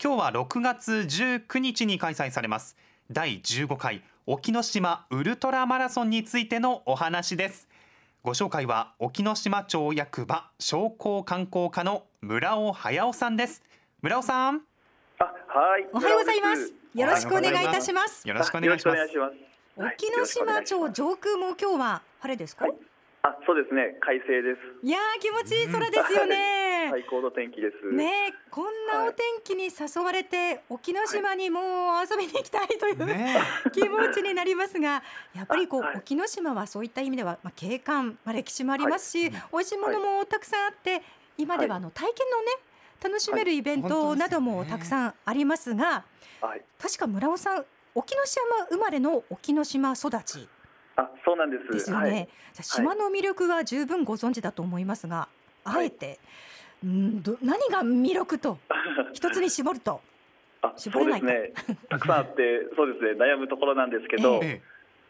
今日は6月19日に開催されます。第15回沖ノ島ウルトラマラソンについてのお話です。ご紹介は沖ノ島町役場商工観光課の村尾隼夫さんです。村尾さん。あはい。おはようございます。よろしくお願いいたします。よろしくお願いします。沖ノ島町上空も今日は晴れですか、はい、あそうですね。快晴です。いや気持ちいい空ですよね、最高の天気です。ねこんなお天気に誘われて、沖ノ島にもう遊びに行きたいという、ね、気持ちになりますがやっぱりこう、はい、沖ノ島はそういった意味では、まあ、景観、まあ、歴史もありますし、はい、美味しいものもたくさんあって、今ではあの体験のね楽しめるイベントなどもたくさんありますが、はい、確か村尾さん沖ノ島生まれの沖ノ島育ちあそうなんです。ですよね、はい、じゃ島の魅力は十分ご存知だと思いますが、あえて、んど何が魅力と 一つに絞るとあ絞れないね。たくさんあって そうですね。悩むところなんですけど、え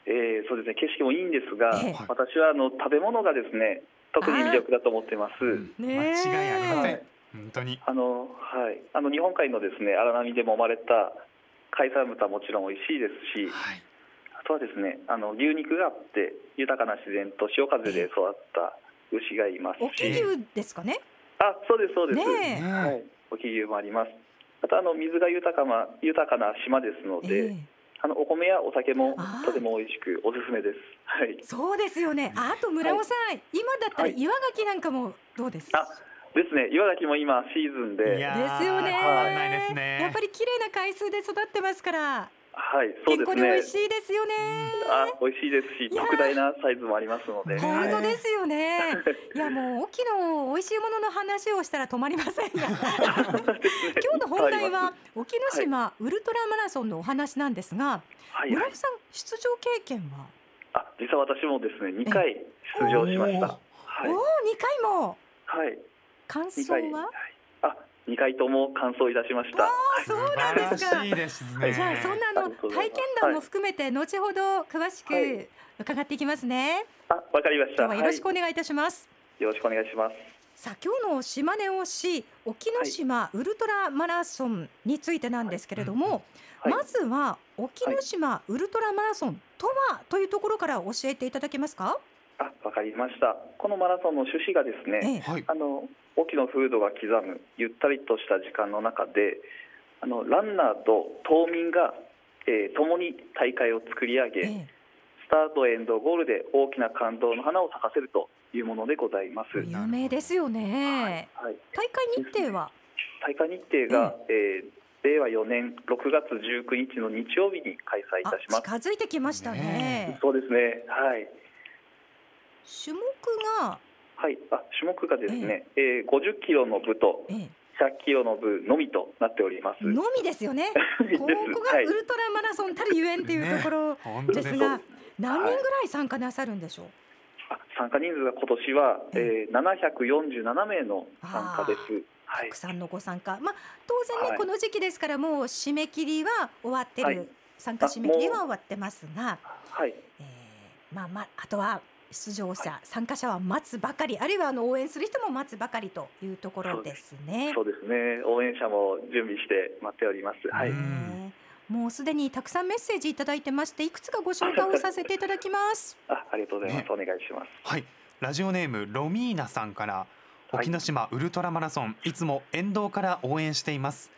え。えー、そうですね。景色もいいんですが、え私はあの食べ物がですね特に魅力だと思ってます。ね、間違いありません。本当に。あのはい。あの日本海のですね荒波で揉まれた海産豚はもちろん美味しいですし、はい、あとはですね。あの牛肉があって豊かな自然と潮風で育った牛がいます。し、牛ですかね？あそうですそうです、ねはい、沖牛もあります。またあの水が豊かな豊かな島ですので、えー、あのお米やお酒もとても美味しくおすすめです。はい。そうですよね。あと村尾さん、はい、今だったら岩牡蠣なんかもどうです？か。あですね。岩牡蠣も今シーズンで。ですよね、はい、やっぱり綺麗な海水で育ってますからはい、そうですね。美味しいですよね。あ、美味しいですし、特大なサイズもありますので。本当ですよね。いや、もう沖の美味しいものの話をしたら止まりませんが。今日の本題は沖ノ島ウルトラマラソンのお話なんですが、はい、村木さん出場経験は？あ、実は私もですね、二回出場しました。おお、二回も。はい。感想は？あ、二回とも完走いたしました。そうなんですか。いいですね。じゃあそんなの体験談も含めて後ほど詳しく伺っていきますね。あ、わかりました。今日はよろしくお願いいたします。よろしくお願いします。さあ今日の島根推し沖ノ島ウルトラマラソンについてなんですけれども、まずは沖ノ島ウルトラマラソンとはというところから教えていただけますか？あ、わかりました。このマラソンの趣旨がですね、ええ、あの沖の風土が刻むゆったりとした時間の中で、あのランナーと島民が、えー、共に大会を作り上げ、え、スタートエンドゴールで大きな感動の花を咲かせるというものでございます。有名ですよね。はい。大会日程は？大会日程が、えー令和4年6月19日の日曜日に開催いたします。近づいてきましたね。そうですね。はい。種目がはい、あ種目がですね、ええ。ー、50キロの部と100キロの部のみとなっております。のみですよね。ここがウルトラマラソンたるゆえんっていうところです。が、何人ぐらい参加なさるんでしょう？あ参加人数が今年は、えー、747名の参加です。たくさんのご参加、まあ当然ね、はい、この時期ですからもう締め切りは終わってる、はい、参加締め切りは終わってますが、はい、えー、まあまああとは出場者、はい、参加者は待つばかりあるいはあの応援する人も待つばかりというところですね。そうですね応援者も準備して待っております。はい。もうすでにたくさんメッセージいただいてましていくつかご紹介をさせていただきます。あありがとうございます、ね、お願いします。はいラジオネームロミーナさんから沖ノ島ウルトラマラソン、い、つも沿道から応援しています。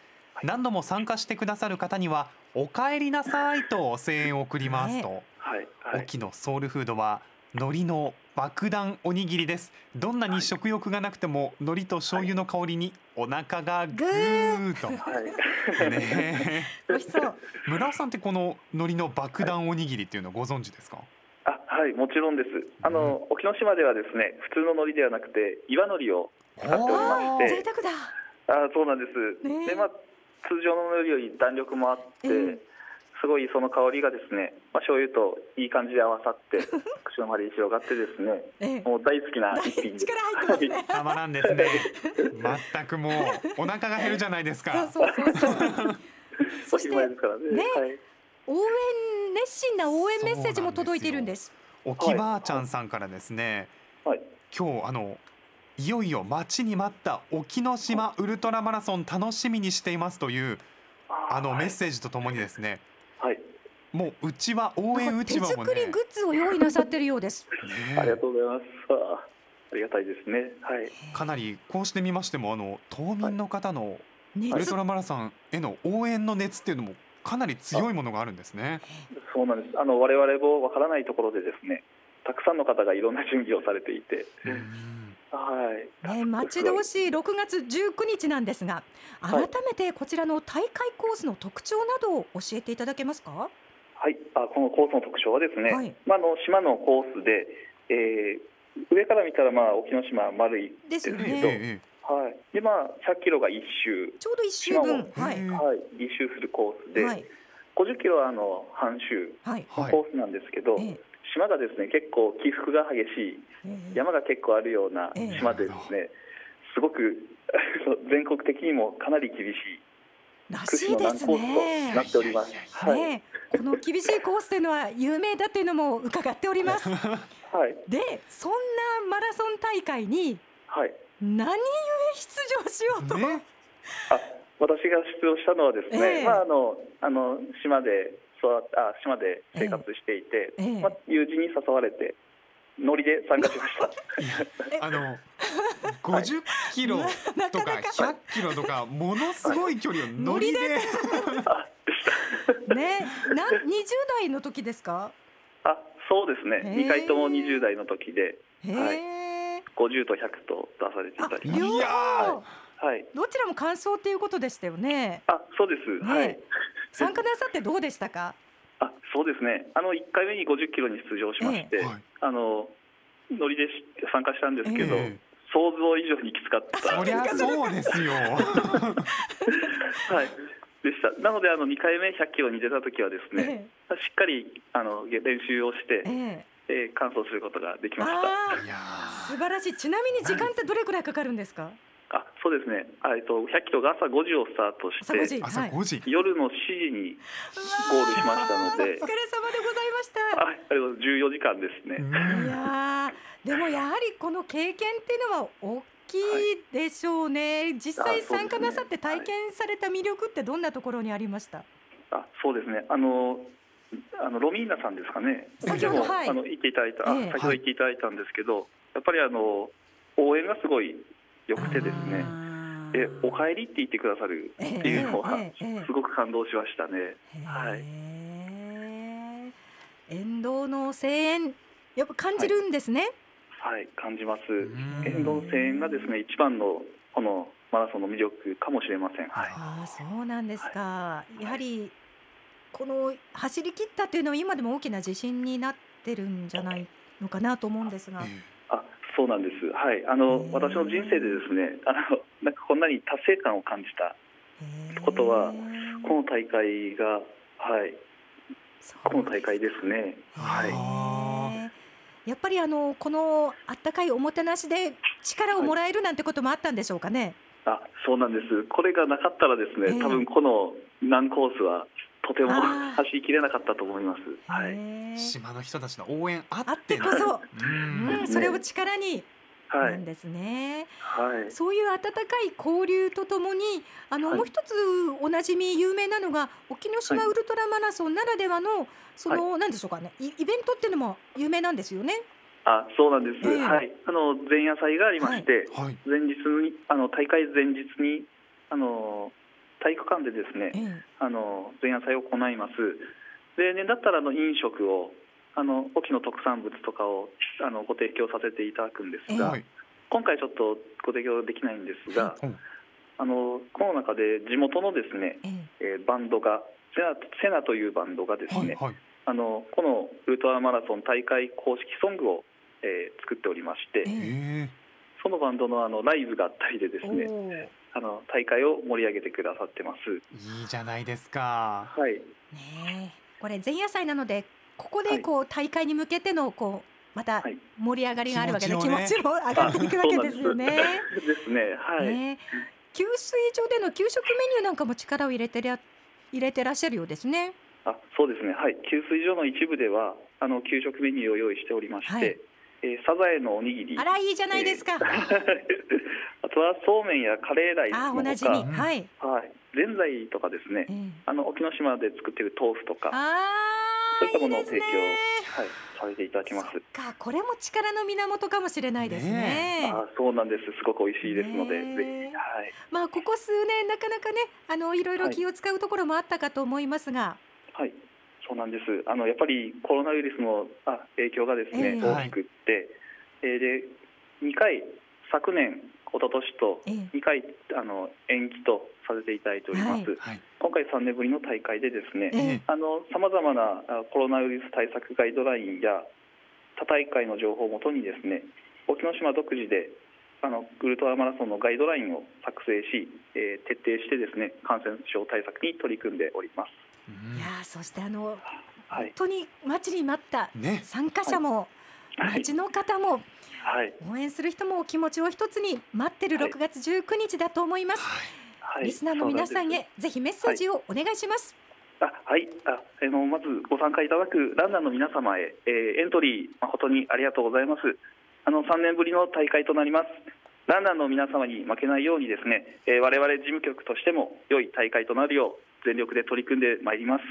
何度も参加してくださる方にはお帰りなさいと声援を送りますと、ね、はいはい、沖のソウルフードは海苔の爆弾おにぎりです。どんなに食欲がなくても海苔と醤油の香りにお腹がぐー。と、はい、ね。美味しそう。村尾さんってこの海苔の爆弾おにぎりっていうのをご存知ですか、あはいもちろんです。あの、うん、沖ノ島ではですね普通の海苔ではなくて岩海苔を使っておりまして。贅沢だ。あそうなんです、ね、でまあ通常の海苔より弾力もあって、えーすごいその香りがですね、まあ、醤油といい感じで合わさって 口の周りに広がってですね、ええ、もう大好きな一品です。ね、たまらんですね。全くもうお腹が減るじゃないですか。そうそうそうそう。そしてね、ねはい、応援熱心な応援メッセージも届いているんです。沖ばあちゃんさんからですね、はい、今日あのいよいよ待ちに待った沖ノ島ウルトラマラソン楽しみにしていますというあのメッセージとともにですね、はい、もううちは応援うちわも、ね、手作りグッズを用意なさってるようです。ね、ありがとうございます。ありがたいですね。はい。かなりこうしてみましてもあの島民の方のウルトラマラソンへの応援の熱っていうのもかなり強いものがあるんですね。そうなんです。あの我々もわからないところでですね、たくさんの方がいろんな準備をされていて。はい。ね、待ち遠しい6月19日なんですが、改めてこちらの大会コースの特徴などを教えていただけますか？はい、あこのコースの特徴はですね、はい、まあ、の島のコースで、えー、上から見たらまあ沖ノ島丸いですけど、ね、はい、でまあ100キロが1周。ちょうど1周分、はい、はい、1周するコースで、はい、50キロはあの半周。のコースなんですけど、はい、島がですね結構起伏が激しい、山が結構あるような島でですね、すごく 全国的にもかなり厳しい。らしいですね。なっております。はい。この厳しいコースというのは有名だというのも伺っております。はい。で、そんなマラソン大会に、はい。何故出場しようと？ね、あ、私が出場したのはですね、えー、まああのあの島で育あ島で生活していて、えー、まあ友人に誘われて。ノリで参加しました。あの50キロとか100キロとかものすごい距離をノリで。ね、な20代の時ですか？あ、そうですね。2回とも20代の時で、はい、50と100と出されていたり。いやはい。どちらも感想っていうことでしたよね。あ、そうです。はい。参加なさってどうでしたか？あ、そうですね。あの1回目に50キロに出場しまして、あのノリで参加したんですけど。想像以上にきつかった。そりゃそうですよ。はい。でした。なのであの2回目100キロに出た時はですね、ええ、しっかりあの練習をして、ええ。えー、完走することができました。素晴らしい。ちなみに時間ってどれくらいかかるんですか？あそうですね。えっと100キロが朝5時をスタートして朝5時、夜の7時にゴールしましたので。お疲れ様でございました。あありがとう14時間ですね。いやでもやはりこの経験っていうのは大きいでしょうね、はい、実際参加なさって体験された魅力ってどんなところにありました、あそうですね。あのあのロミーナさんですかね。先ほど、はい、あの言っていただいた、えー、先ほど言っていただいたんですけど、やっぱりあの応援がすごい良くてですね。えお帰りって言ってくださるっていうのは、すごく感動しましたね。はい、沿道の声援やっぱ感じるんですね。はいはい、感じます。沿道の声援がですね、一番のこのマラソンの魅力かもしれません。はい、あそうなんですか。はい、やはりこの走り切ったというのは今でも大きな自信になってるんじゃないのかなと思うんですが。あ、そうなんです。はい、あの私の人生でですね、あのなんかこんなに達成感を感じたことはこの大会がはい、この大会ですね。はい。やっぱりあのこのあったかいおもてなしで力をもらえるなんてこともあったんでしょうかね。はい、あそうなんです。これがなかったらですね、えー、多分この難コースはとても走りきれなかったと思います。はい。島の人たちの応援あってこそ、うん、それを力に。なんですね、はい、そういう温かい交流とともにあの、はい、もう一つおなじみ有名なのが沖ノ島ウルトラマラソンならではのその、はい、なんでしょうかね。イベントっていうのも有名なんですよね。あそうなんです、えー、はい、あの前夜祭がありまして、はい、前日にあの大会前日にあの体育館でですね、えー、あの前夜祭を行います。例年だったらあの飲食をあの沖の特産物とかをあのご提供させていただくんですが、えー、今回ちょっとご提供できないんですが、あのこの中で地元のですね、えー、バンドがセナセナというバンドがですね、はいはい。あのこのウルトラマラソン大会公式ソングを、えー、作っておりまして、そのバンドのあのライブがあったりでですねあの大会を盛り上げてくださってます。いいじゃないですか。はい。ねこれ前夜祭なのでここでこう、はい、大会に向けてのこうまた盛り上がりがあるわけで、はい、気持ちも上がっていくわけですよね。です。ね。はい、ね。給水所での給食メニューなんかも力を入れて入れてらっしゃるようですね。あそうですね、はい、給水所の一部ではあの給食メニューを用意しておりまして、はい、えー、サザエのおにぎり。あらいいじゃないですか、えー、あとはそうめんやカレーライスのほか。はい、はい、ぜんざいとかですね、えー、あの沖ノ島で作っている豆腐とかそういったものを提供はい、されていただきます。かこれも力の源かもしれないですね、ね、あそうなんです。すごく美味しいですので、ぜひ、はい、まあここ数年なかなかねあのいろいろ気を使うところもあったかと思いますが、はい、そうなんです。あのやっぱりコロナウイルスのあ影響がですね、えー、大きくって、えー、で2回昨年一昨年と2回、あの延期とさせていただいております、はい、今回3年ぶりの大会でですねさまざまなコロナウイルス対策ガイドラインや他大会の情報をもとにですね沖ノ島独自であのウルトラマラソンのガイドラインを作成し、えー、徹底してですね感染症対策に取り組んでおります。いやそしてあの、はい、本当に待ちに待った参加者も、はい、町の方も、はい、応援する人も気持ちを一つに待ってる6月19日だと思います、はい、リスナーの皆さんへぜひメッセージをお願いします。あはい。ああのまずご参加いただくランナーの皆様へ、えー、エントリー誠にありがとうございます。あの3年ぶりの大会となります。ランナーの皆様に負けないようにですね、えー、我々事務局としても良い大会となるよう全力で取り組んでまいります。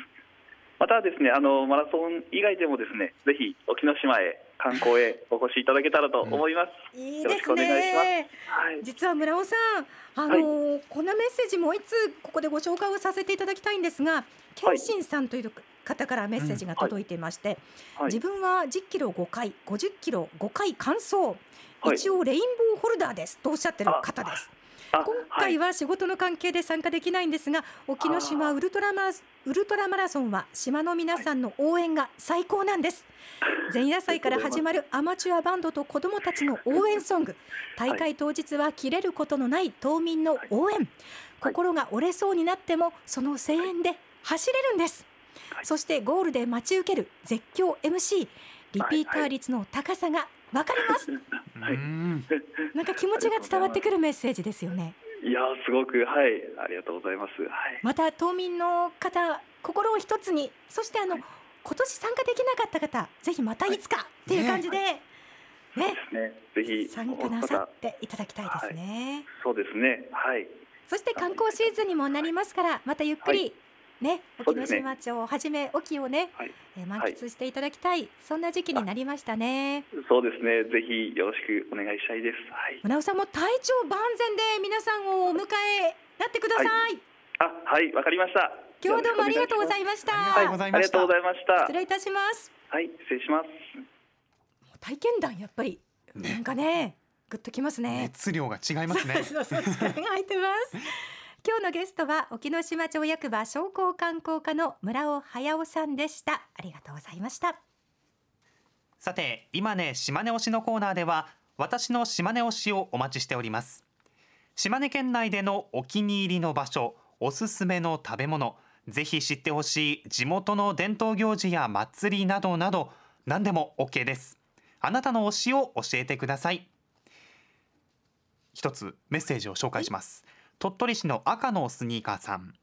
またですねあのマラソン以外でもですねぜひ沖ノ島へ観光へお越しいただけたらと思います。うん、いいですね。はい、実は村尾さん、あのーはい、こんなメッセージもいつここでご紹介をさせていただきたいんですが、謙信さんという方からメッセージが届いていまして、うん。はい、自分は10キロ5回、50キロ5回完走、一応レインボーホルダーですとおっしゃってる方です。今回は仕事の関係で参加できないんですが、沖ノ島ウルトラマウルトラマラソンは島の皆さんの応援が最高なんです。前夜祭から始まるアマチュアバンドと子どもたちの応援ソング、大会当日は切れることのない島民の応援、心が折れそうになってもその声援で走れるんです。そしてゴールで待ち受ける絶叫 MC、リピーター率の高さがわかります。はい。なんか気持ちが伝わってくるメッセージですよね。いやすごくはいありがとうございます。はい。また島民の方心を一つにそしてあの、はい、今年参加できなかった方ぜひまたいつかっていう感じで、はい、ね。ねぜひ参加なさっていただきたいですね。そうですね。はい。そして観光シーズンにもなりますから、またゆっくりね、沖ノ島町をはじめ沖をね、はい、え満喫していただきたい、はい、そんな時期になりましたね。そうですね。ぜひよろしくお願いしたいです。はい。村尾さんも体調万全で皆さんをお迎えなってください。はい、あ、はい、わかりました。今日どうもありがとうございました。はい、ありがとうございました。失礼いたします。はい、失礼します。体験談やっぱり、ね、なんかね、ぐっときますね。熱量が違いますね。そうそう、力が入ってます。今日のゲストは沖ノ島町役場商工観光課の村尾隼さんでした。ありがとうございました。さて今ね島根推しのコーナーでは私の島根推しをお待ちしております。島根県内でのお気に入りの場所おすすめの食べ物ぜひ知ってほしい地元の伝統行事や祭りなどなど何でも OK です。あなたの推しを教えてください。一つメッセージを紹介します、鳥取市の赤のスニーカーさん。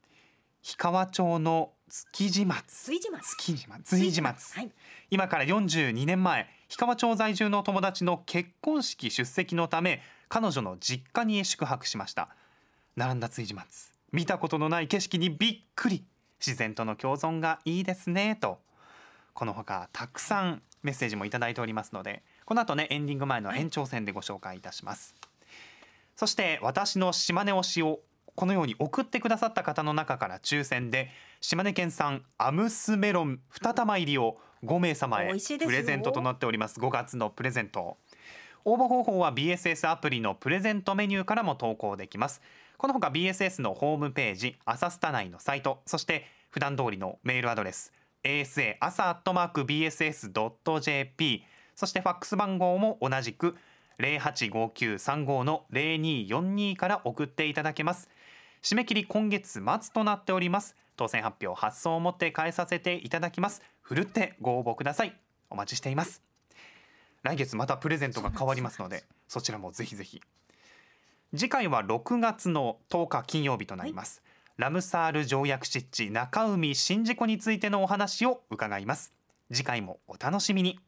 氷川町の築地松。築地松。築地松。築地松、はい、今から42年前氷川町在住の友達の結婚式出席のため彼女の実家に宿泊しました。並んだ築地松。見たことのない景色にびっくり。自然との共存がいいですねと。このほかたくさんメッセージもいただいておりますのでこの後ねエンディング前の延長戦でご紹介いたします、はいそして私の島根推しをこのように送ってくださった方の中から抽選で島根県産アムスメロン2玉入りを5名様へプレゼントとなっております。5月のプレゼント。応募方法は BSS アプリのプレゼントメニューからも投稿できます。このほか BSS のホームページ朝スタ内のサイトそして普段通りのメールアドレス asa 朝アットマーク bss.jp そしてファックス番号も同じく085935の0242から送っていただけます。締め切り今月末となっております。当選発表発送をもって返させていただきます。ふるってご応募ください。お待ちしています。来月またプレゼントが変わりますのでそちらもぜひぜひ。次回は6月の10日金曜日となります、はい、ラムサール条約湿地中海宍道湖についてのお話を伺います。次回もお楽しみに。